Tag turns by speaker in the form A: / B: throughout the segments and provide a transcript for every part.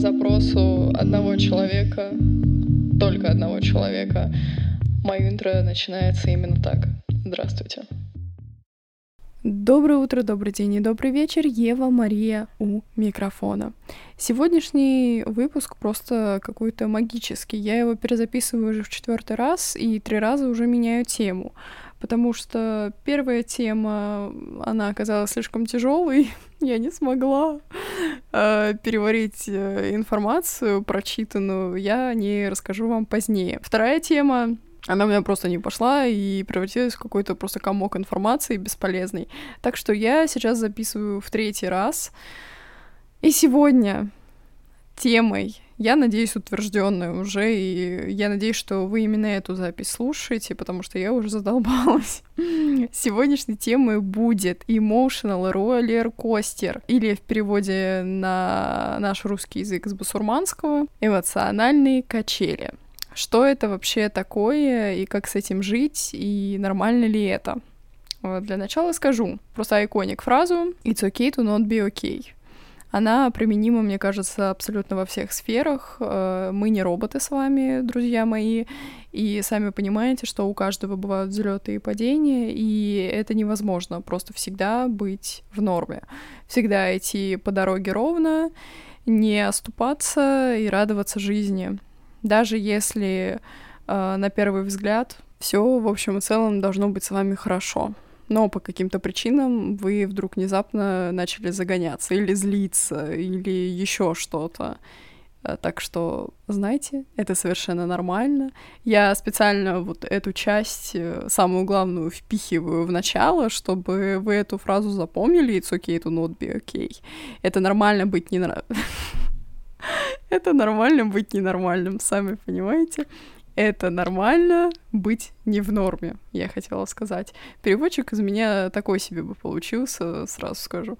A: запросу одного человека, только одного человека, мое интро начинается именно так. Здравствуйте.
B: Доброе утро, добрый день и добрый вечер. Ева Мария у микрофона. Сегодняшний выпуск просто какой-то магический. Я его перезаписываю уже в четвертый раз и три раза уже меняю тему. Потому что первая тема, она оказалась слишком тяжелой. Я не смогла э, переварить э, информацию прочитанную. Я о ней расскажу вам позднее. Вторая тема она у меня просто не пошла и превратилась в какой-то просто комок информации бесполезный. Так что я сейчас записываю в третий раз. И сегодня темой, я надеюсь, утвержденной уже, и я надеюсь, что вы именно эту запись слушаете, потому что я уже задолбалась. Сегодняшней темой будет emotional roller coaster, или в переводе на наш русский язык с басурманского эмоциональные качели. Что это вообще такое, и как с этим жить, и нормально ли это? Для начала скажу просто иконик фразу «It's okay to not be okay». Она применима, мне кажется, абсолютно во всех сферах. Э, мы не роботы с вами, друзья мои, и сами понимаете, что у каждого бывают взлеты и падения, и это невозможно просто всегда быть в норме. Всегда идти по дороге ровно, не оступаться и радоваться жизни даже если э, на первый взгляд все, в общем и целом, должно быть с вами хорошо. Но по каким-то причинам вы вдруг внезапно начали загоняться или злиться, или еще что-то. Э, так что, знаете, это совершенно нормально. Я специально вот эту часть, э, самую главную, впихиваю в начало, чтобы вы эту фразу запомнили. It's okay to not be okay. Это нормально быть не... Это нормально быть ненормальным, сами понимаете. Это нормально быть не в норме, я хотела сказать. Переводчик из меня такой себе бы получился, сразу скажу.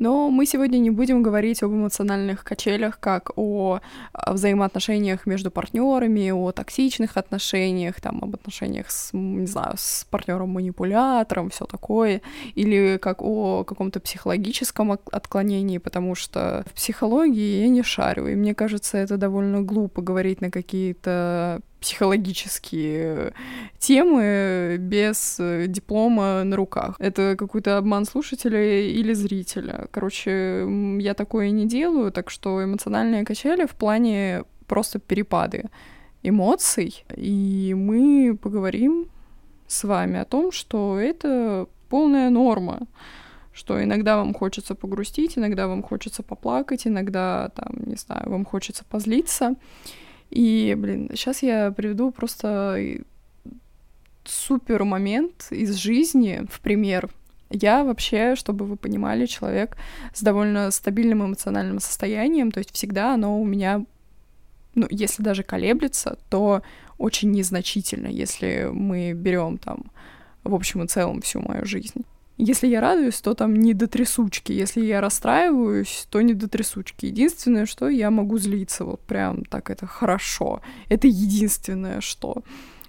B: Но мы сегодня не будем говорить об эмоциональных качелях, как о взаимоотношениях между партнерами, о токсичных отношениях, там, об отношениях с, не знаю, с партнером-манипулятором, все такое, или как о каком-то психологическом отклонении, потому что в психологии я не шарю, и мне кажется, это довольно глупо говорить на какие-то психологические темы без э, диплома на руках. Это какой-то обман слушателя или зрителя. Короче, я такое не делаю, так что эмоциональные качели в плане просто перепады эмоций. И мы поговорим с вами о том, что это полная норма что иногда вам хочется погрустить, иногда вам хочется поплакать, иногда, там, не знаю, вам хочется позлиться. И, блин, сейчас я приведу просто супер момент из жизни в пример. Я вообще, чтобы вы понимали, человек с довольно стабильным эмоциональным состоянием, то есть всегда оно у меня, ну, если даже колеблется, то очень незначительно, если мы берем там в общем и целом всю мою жизнь. Если я радуюсь, то там не до трясучки. Если я расстраиваюсь, то не до трясучки. Единственное, что я могу злиться. Вот прям так это хорошо. Это единственное, что.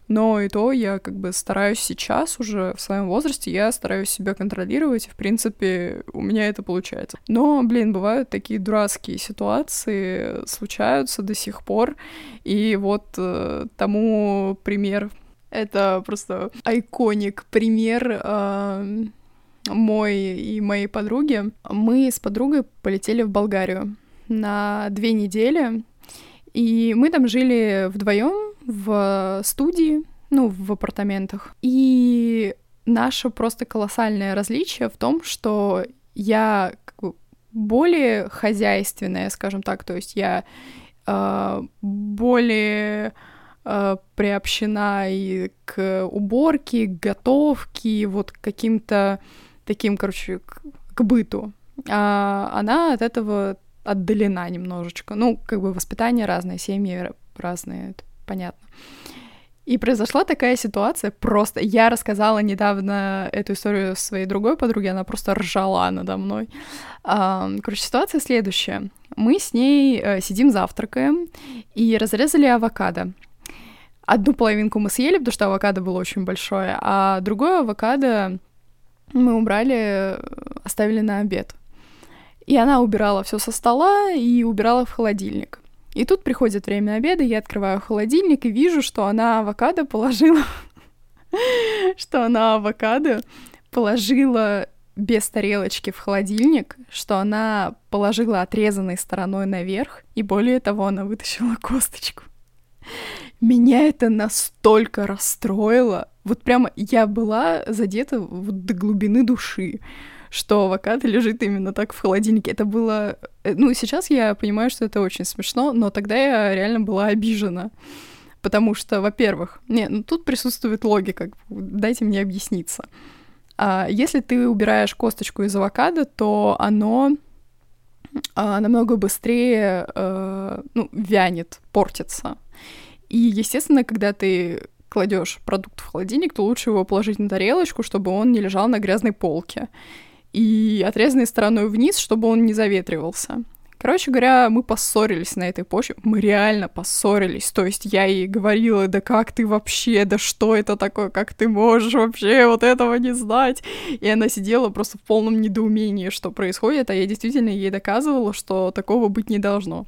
B: Но и то я как бы стараюсь сейчас уже в своем возрасте, я стараюсь себя контролировать, и, в принципе, у меня это получается. Но, блин, бывают такие дурацкие ситуации, случаются до сих пор, и вот э, тому пример, это просто айконик пример э, мой и моей подруги, мы с подругой полетели в Болгарию на две недели, и мы там жили вдвоем в студии, ну, в апартаментах. И наше просто колоссальное различие в том, что я как бы более хозяйственная, скажем так, то есть я э, более э, приобщена и к уборке, к готовке, вот к каким-то таким, короче, к, к быту. А она от этого отдалена немножечко. Ну, как бы воспитание разное, семьи разные, это понятно. И произошла такая ситуация, просто я рассказала недавно эту историю своей другой подруге, она просто ржала надо мной. Короче, ситуация следующая. Мы с ней э, сидим завтракаем и разрезали авокадо. Одну половинку мы съели, потому что авокадо было очень большое, а другое авокадо мы убрали, оставили на обед. И она убирала все со стола и убирала в холодильник. И тут приходит время обеда, я открываю холодильник и вижу, что она авокадо положила... что она авокадо положила без тарелочки в холодильник, что она положила отрезанной стороной наверх, и более того, она вытащила косточку. Меня это настолько расстроило. Вот прямо я была задета вот до глубины души, что авокадо лежит именно так в холодильнике. Это было... Э, ну, сейчас я понимаю, что это очень смешно, но тогда я реально была обижена. Потому что, во-первых, не, ну тут присутствует логика, дайте мне объясниться. А если ты убираешь косточку из авокадо, то оно а, намного быстрее э, ну, вянет, портится. И, естественно, когда ты кладешь продукт в холодильник, то лучше его положить на тарелочку, чтобы он не лежал на грязной полке. И отрезанной стороной вниз, чтобы он не заветривался. Короче говоря, мы поссорились на этой почве. Мы реально поссорились. То есть я ей говорила, да как ты вообще, да что это такое, как ты можешь вообще вот этого не знать? И она сидела просто в полном недоумении, что происходит, а я действительно ей доказывала, что такого быть не должно.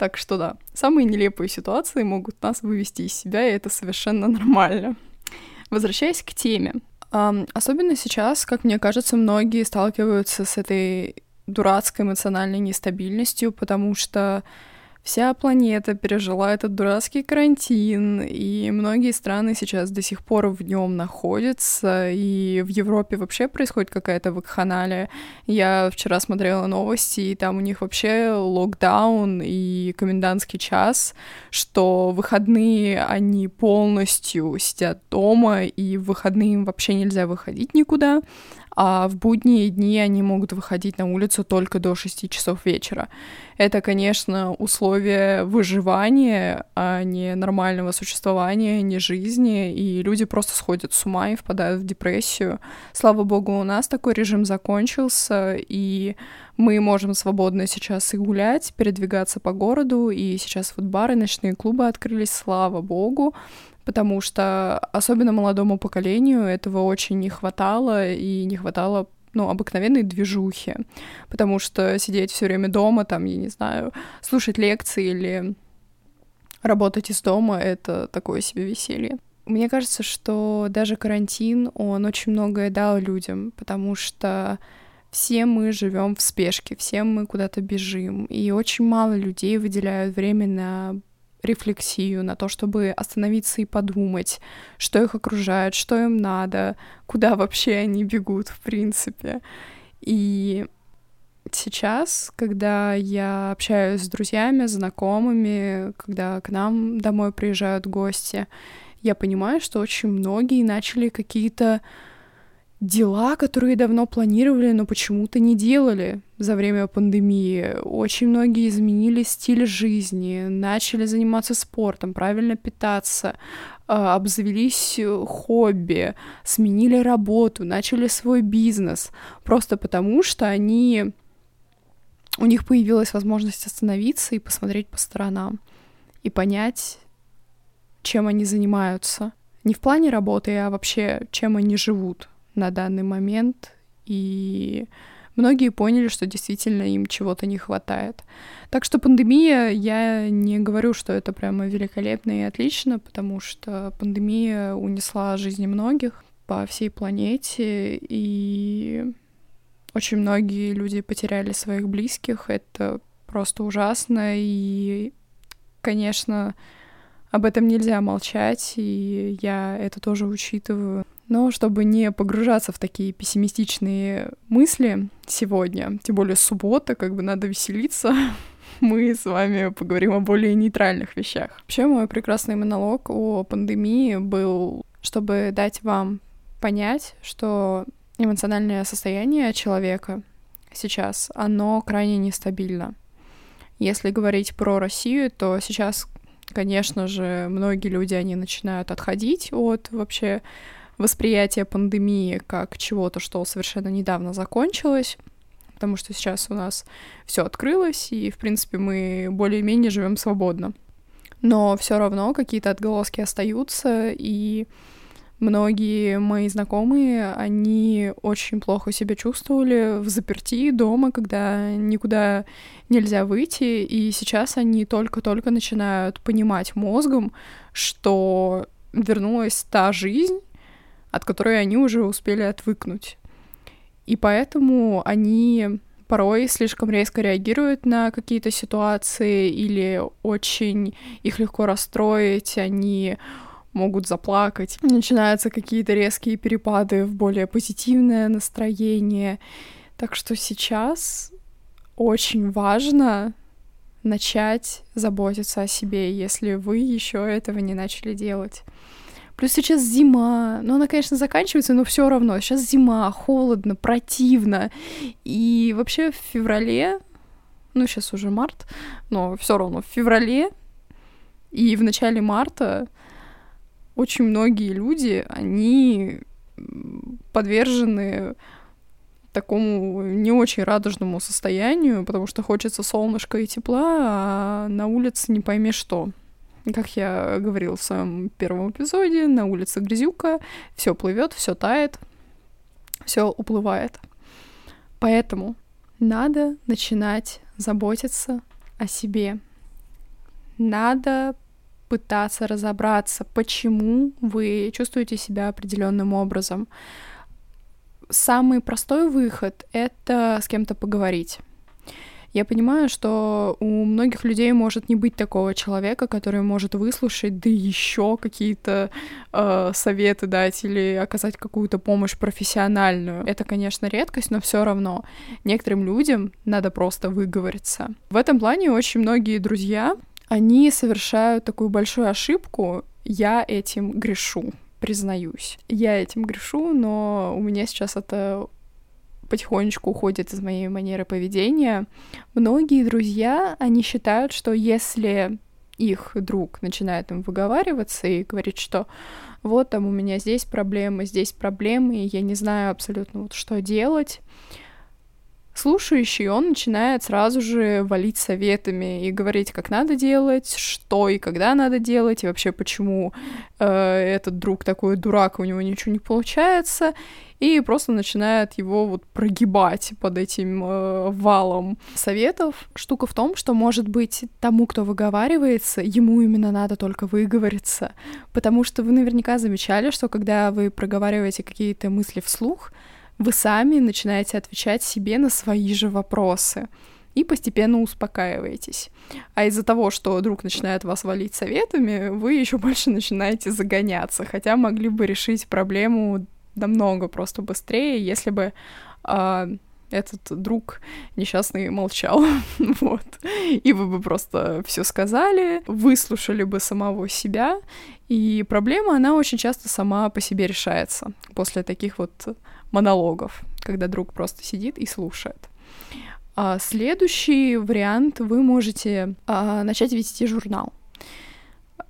B: Так что да, самые нелепые ситуации могут нас вывести из себя, и это совершенно нормально. Возвращаясь к теме. Особенно сейчас, как мне кажется, многие сталкиваются с этой дурацкой эмоциональной нестабильностью, потому что Вся планета пережила этот дурацкий карантин, и многие страны сейчас до сих пор в нем находятся, и в Европе вообще происходит какая-то вакханалия. Я вчера смотрела новости, и там у них вообще локдаун и комендантский час, что выходные они полностью сидят дома, и в выходные им вообще нельзя выходить никуда, а в будние дни они могут выходить на улицу только до 6 часов вечера. Это, конечно, условия выживания, а не нормального существования, не жизни, и люди просто сходят с ума и впадают в депрессию. Слава богу, у нас такой режим закончился, и мы можем свободно сейчас и гулять, передвигаться по городу, и сейчас вот бары, ночные клубы открылись, слава богу потому что особенно молодому поколению этого очень не хватало, и не хватало ну, обыкновенной движухи, потому что сидеть все время дома, там, я не знаю, слушать лекции или работать из дома — это такое себе веселье. Мне кажется, что даже карантин, он очень многое дал людям, потому что все мы живем в спешке, все мы куда-то бежим, и очень мало людей выделяют время на рефлексию, на то, чтобы остановиться и подумать, что их окружает, что им надо, куда вообще они бегут, в принципе. И сейчас, когда я общаюсь с друзьями, знакомыми, когда к нам домой приезжают гости, я понимаю, что очень многие начали какие-то дела, которые давно планировали, но почему-то не делали за время пандемии. Очень многие изменили стиль жизни, начали заниматься спортом, правильно питаться, а, обзавелись хобби, сменили работу, начали свой бизнес, просто потому что они у них появилась возможность остановиться и посмотреть по сторонам и понять, чем они занимаются. Не в плане работы, а вообще, чем они живут на данный момент, и многие поняли, что действительно им чего-то не хватает. Так что пандемия, я не говорю, что это прямо великолепно и отлично, потому что пандемия унесла жизни многих по всей планете, и очень многие люди потеряли своих близких. Это просто ужасно, и, конечно, об этом нельзя молчать, и я это тоже учитываю. Но чтобы не погружаться в такие пессимистичные мысли сегодня, тем более суббота, как бы надо веселиться, мы с вами поговорим о более нейтральных вещах. Вообще, мой прекрасный монолог о пандемии был, чтобы дать вам понять, что эмоциональное состояние человека сейчас, оно крайне нестабильно. Если говорить про Россию, то сейчас, конечно же, многие люди, они начинают отходить от вообще восприятие пандемии как чего-то, что совершенно недавно закончилось, потому что сейчас у нас все открылось, и, в принципе, мы более-менее живем свободно. Но все равно какие-то отголоски остаются, и Многие мои знакомые, они очень плохо себя чувствовали в заперти дома, когда никуда нельзя выйти, и сейчас они только-только начинают понимать мозгом, что вернулась та жизнь, от которой они уже успели отвыкнуть. И поэтому они порой слишком резко реагируют на какие-то ситуации или очень их легко расстроить, они могут заплакать. Начинаются какие-то резкие перепады в более позитивное настроение. Так что сейчас очень важно начать заботиться о себе, если вы еще этого не начали делать. Плюс сейчас зима. Ну, она, конечно, заканчивается, но все равно. Сейчас зима, холодно, противно. И вообще в феврале, ну, сейчас уже март, но все равно в феврале и в начале марта очень многие люди, они подвержены такому не очень радужному состоянию, потому что хочется солнышка и тепла, а на улице не пойми что. Как я говорила в своем первом эпизоде, на улице грязюка, все плывет, все тает, все уплывает. Поэтому надо начинать заботиться о себе. Надо пытаться разобраться, почему вы чувствуете себя определенным образом. Самый простой выход — это с кем-то поговорить я понимаю, что у многих людей может не быть такого человека, который может выслушать, да еще какие-то э, советы дать или оказать какую-то помощь профессиональную. Это, конечно, редкость, но все равно некоторым людям надо просто выговориться. В этом плане очень многие друзья, они совершают такую большую ошибку. Я этим грешу признаюсь. Я этим грешу, но у меня сейчас это потихонечку уходит из моей манеры поведения. Многие друзья, они считают, что если их друг начинает им выговариваться и говорит, что вот там у меня здесь проблемы, здесь проблемы, и я не знаю абсолютно вот что делать, слушающий, он начинает сразу же валить советами и говорить, как надо делать, что и когда надо делать, и вообще почему э, этот друг такой дурак, у него ничего не получается и просто начинает его вот прогибать под этим э, валом советов. Штука в том, что, может быть, тому, кто выговаривается, ему именно надо только выговориться, потому что вы наверняка замечали, что когда вы проговариваете какие-то мысли вслух, вы сами начинаете отвечать себе на свои же вопросы и постепенно успокаиваетесь. А из-за того, что друг начинает вас валить советами, вы еще больше начинаете загоняться, хотя могли бы решить проблему намного просто быстрее, если бы э, этот друг несчастный молчал, вот, и вы бы просто все сказали, выслушали бы самого себя, и проблема, она очень часто сама по себе решается после таких вот монологов, когда друг просто сидит и слушает. А следующий вариант вы можете а, начать вести журнал,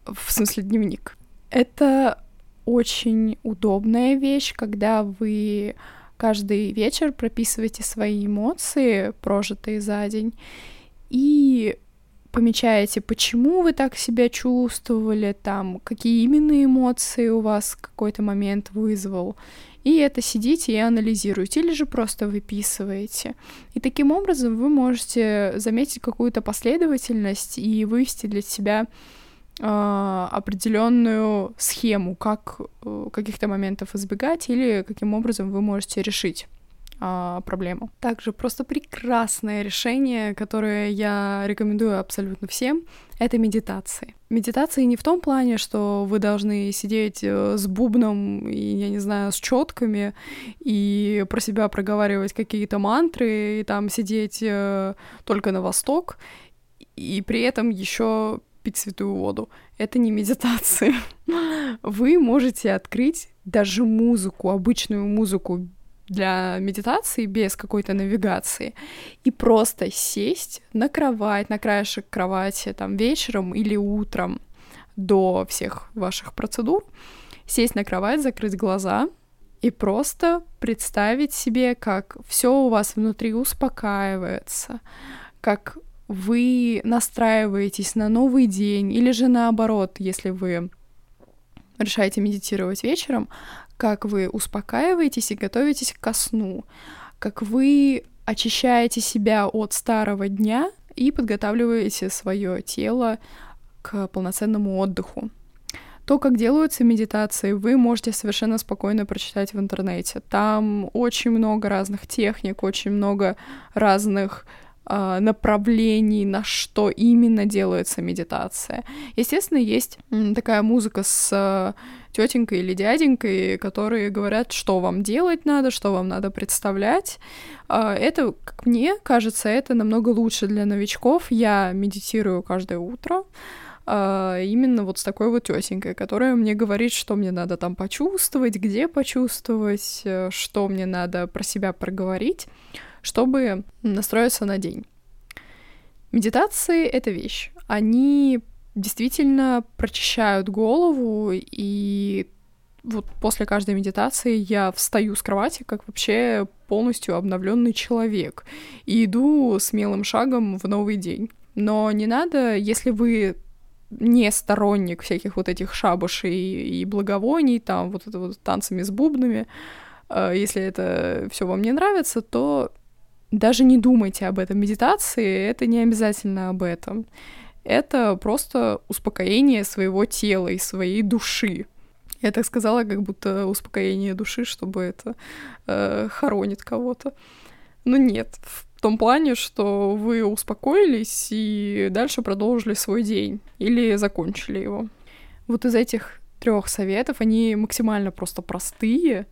B: в смысле дневник. Это очень удобная вещь, когда вы каждый вечер прописываете свои эмоции, прожитые за день, и помечаете, почему вы так себя чувствовали, там, какие именно эмоции у вас какой-то момент вызвал. И это сидите и анализируете, или же просто выписываете. И таким образом вы можете заметить какую-то последовательность и вывести для себя э, определенную схему, как э, каких-то моментов избегать или каким образом вы можете решить э, проблему. Также просто прекрасное решение, которое я рекомендую абсолютно всем, это медитации. Медитации не в том плане, что вы должны сидеть э, с бубном и, я не знаю, с четками и про себя проговаривать какие-то мантры и там сидеть э, только на восток и при этом еще пить святую воду. Это не медитация. Вы можете открыть даже музыку, обычную музыку для медитации без какой-то навигации. И просто сесть на кровать, на краешек кровати там вечером или утром до всех ваших процедур, сесть на кровать, закрыть глаза и просто представить себе, как все у вас внутри успокаивается, как вы настраиваетесь на новый день, или же наоборот, если вы решаете медитировать вечером, как вы успокаиваетесь и готовитесь ко сну, как вы очищаете себя от старого дня и подготавливаете свое тело к полноценному отдыху. То, как делаются медитации, вы можете совершенно спокойно прочитать в интернете. Там очень много разных техник, очень много разных направлений, на что именно делается медитация. Естественно, есть такая музыка с э, тетенькой или дяденькой, которые говорят, что вам делать надо, что вам надо представлять. Э, это, как мне кажется, это намного лучше для новичков. Я медитирую каждое утро а, именно вот с такой вот тетенькой, которая мне говорит, что мне надо там почувствовать, где почувствовать, э, что мне надо про себя проговорить, чтобы настроиться на день. Медитации — это вещь. Они действительно прочищают голову, и вот после каждой медитации я встаю с кровати как вообще полностью обновленный человек и иду смелым шагом в новый день. Но не надо, если вы не сторонник всяких вот этих шабушей и благовоний, там вот это вот танцами с бубнами, э, если это все вам не нравится, то даже не думайте об этом. Медитации — это не обязательно об этом. Это просто успокоение своего тела и своей души. Я так сказала, как будто успокоение души, чтобы это э, хоронит кого-то. Но нет, в том плане, что вы успокоились и дальше продолжили свой день или закончили его. Вот из этих трех советов они максимально просто простые,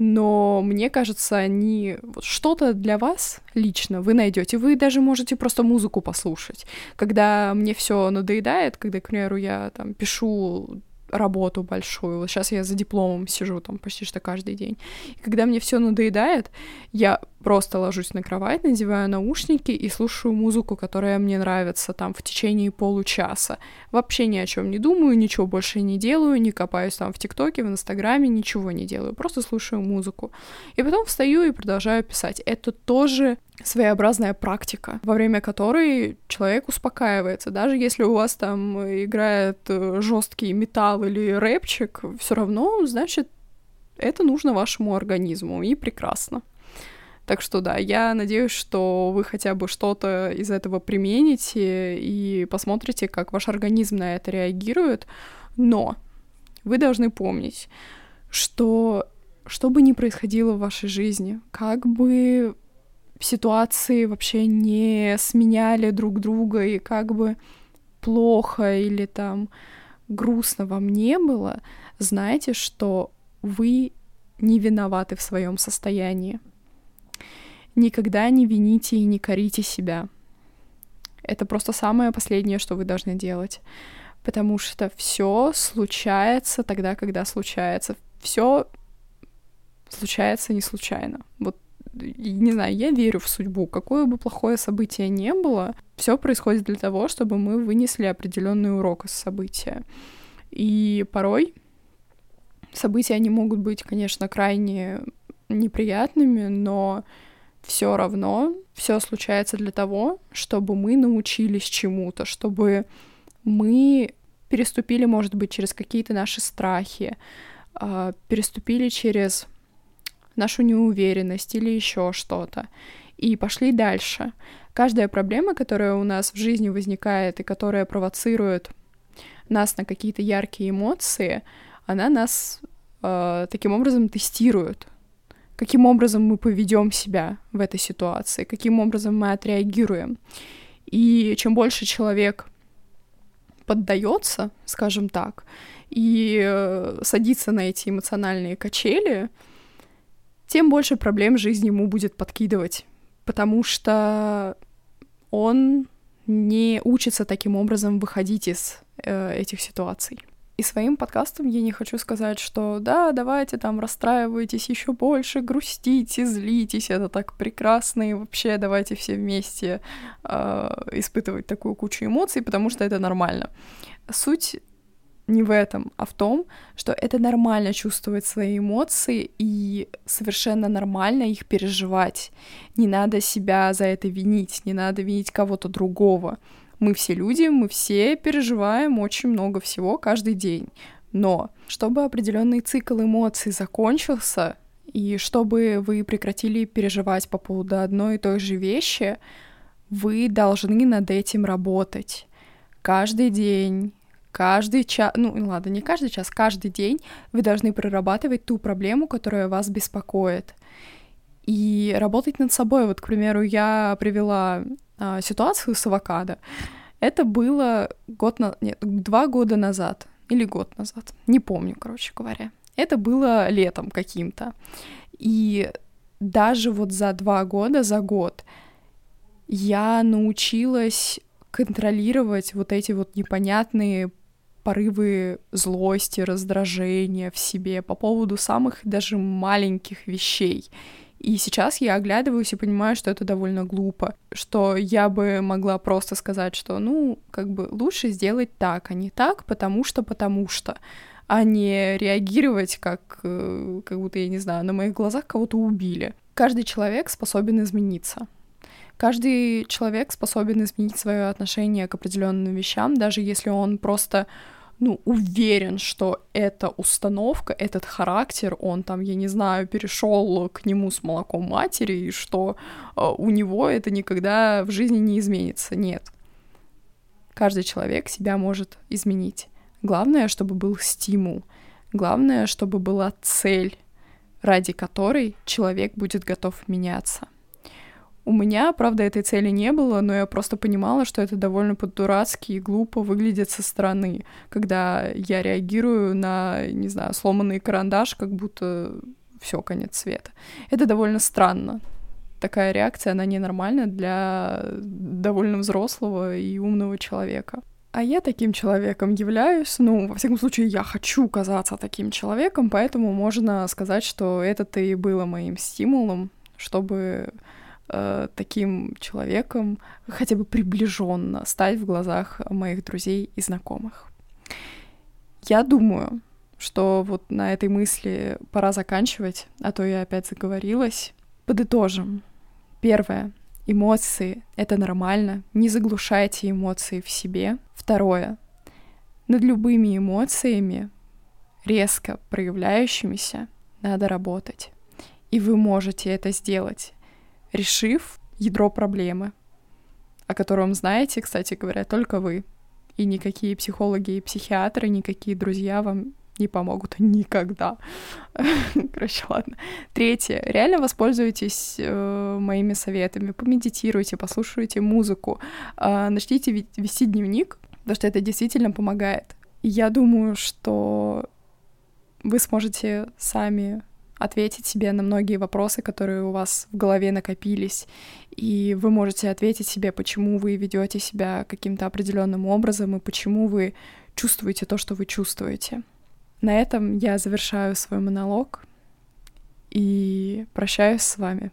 B: но мне кажется, они что-то для вас лично вы найдете. Вы даже можете просто музыку послушать. Когда мне все надоедает, когда, к примеру, я там пишу работу большую. Вот сейчас я за дипломом сижу там почти что каждый день. И когда мне все надоедает, я просто ложусь на кровать, надеваю наушники и слушаю музыку, которая мне нравится там в течение получаса. Вообще ни о чем не думаю, ничего больше не делаю, не копаюсь там в ТикТоке, в Инстаграме, ничего не делаю, просто слушаю музыку. И потом встаю и продолжаю писать. Это тоже своеобразная практика, во время которой человек успокаивается. Даже если у вас там играет э, жесткий металл или рэпчик, все равно, значит, это нужно вашему организму, и прекрасно. Так что да, я надеюсь, что вы хотя бы что-то из этого примените и посмотрите, как ваш организм на это реагирует. Но вы должны помнить, что что бы ни происходило в вашей жизни, как бы ситуации вообще не сменяли друг друга, и как бы плохо или там грустно вам не было, знайте, что вы не виноваты в своем состоянии. Никогда не вините и не корите себя. Это просто самое последнее, что вы должны делать. Потому что все случается тогда, когда случается. Все случается не случайно. Вот не знаю, я верю в судьбу. Какое бы плохое событие не было, все происходит для того, чтобы мы вынесли определенный урок из события. И порой события, они могут быть, конечно, крайне неприятными, но все равно все случается для того, чтобы мы научились чему-то, чтобы мы переступили, может быть, через какие-то наши страхи, а, переступили через нашу неуверенность или еще что-то, и пошли дальше. Каждая проблема, которая у нас в жизни возникает и которая провоцирует нас на какие-то яркие эмоции, она нас э, таким образом тестирует каким образом мы поведем себя в этой ситуации, каким образом мы отреагируем. И чем больше человек поддается, скажем так, и э, садится на эти эмоциональные качели, тем больше проблем жизнь ему будет подкидывать, потому что он не учится таким образом выходить из э, этих ситуаций. И своим подкастом я не хочу сказать, что да, давайте там расстраивайтесь еще больше, грустите, злитесь, это так прекрасно, и вообще давайте все вместе э, испытывать такую кучу эмоций, потому что это нормально. Суть не в этом, а в том, что это нормально чувствовать свои эмоции и совершенно нормально их переживать. Не надо себя за это винить, не надо винить кого-то другого. Мы все люди, мы все переживаем очень много всего каждый день. Но чтобы определенный цикл эмоций закончился, и чтобы вы прекратили переживать по поводу одной и той же вещи, вы должны над этим работать. Каждый день, каждый час, ну ладно, не каждый час, каждый день вы должны прорабатывать ту проблему, которая вас беспокоит. И работать над собой. Вот, к примеру, я привела а, ситуацию с авокадо. Это было год на... Нет, два года назад. Или год назад. Не помню, короче говоря. Это было летом каким-то. И даже вот за два года, за год, я научилась контролировать вот эти вот непонятные порывы злости, раздражения в себе по поводу самых даже маленьких вещей. И сейчас я оглядываюсь и понимаю, что это довольно глупо, что я бы могла просто сказать, что, ну, как бы лучше сделать так, а не так, потому что, потому что, а не реагировать как, э, как будто, я не знаю, на моих глазах кого-то убили. Каждый человек способен измениться. Каждый человек способен изменить свое отношение к определенным вещам, даже если он просто ну, уверен, что эта установка, этот характер, он там, я не знаю, перешел к нему с молоком матери, и что э, у него это никогда в жизни не изменится. Нет. Каждый человек себя может изменить. Главное, чтобы был стимул. Главное, чтобы была цель, ради которой человек будет готов меняться. У меня, правда, этой цели не было, но я просто понимала, что это довольно по-дурацки и глупо выглядит со стороны, когда я реагирую на, не знаю, сломанный карандаш, как будто все конец света. Это довольно странно. Такая реакция, она ненормальна для довольно взрослого и умного человека. А я таким человеком являюсь, ну, во всяком случае, я хочу казаться таким человеком, поэтому можно сказать, что это-то и было моим стимулом, чтобы э, таким человеком хотя бы приближенно стать в глазах моих друзей и знакомых. Я думаю, что вот на этой мысли пора заканчивать, а то я опять заговорилась. Подытожим. Первое. Эмоции — это нормально. Не заглушайте эмоции в себе. Второе. Над любыми эмоциями, резко проявляющимися, надо работать. И вы можете это сделать решив ядро проблемы, о котором знаете, кстати говоря, только вы. И никакие психологи и психиатры, никакие друзья вам не помогут никогда. Короче, ладно. Третье. Реально воспользуйтесь э, моими советами. Помедитируйте, послушайте музыку, э, начните вести дневник, потому что это действительно помогает. Я думаю, что вы сможете сами ответить себе на многие вопросы, которые у вас в голове накопились, и вы можете ответить себе, почему вы ведете себя каким-то определенным образом и почему вы чувствуете то, что вы чувствуете. На этом я завершаю свой монолог и прощаюсь с вами.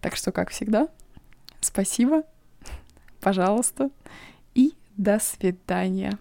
B: Так что, как всегда, спасибо, пожалуйста, и до свидания.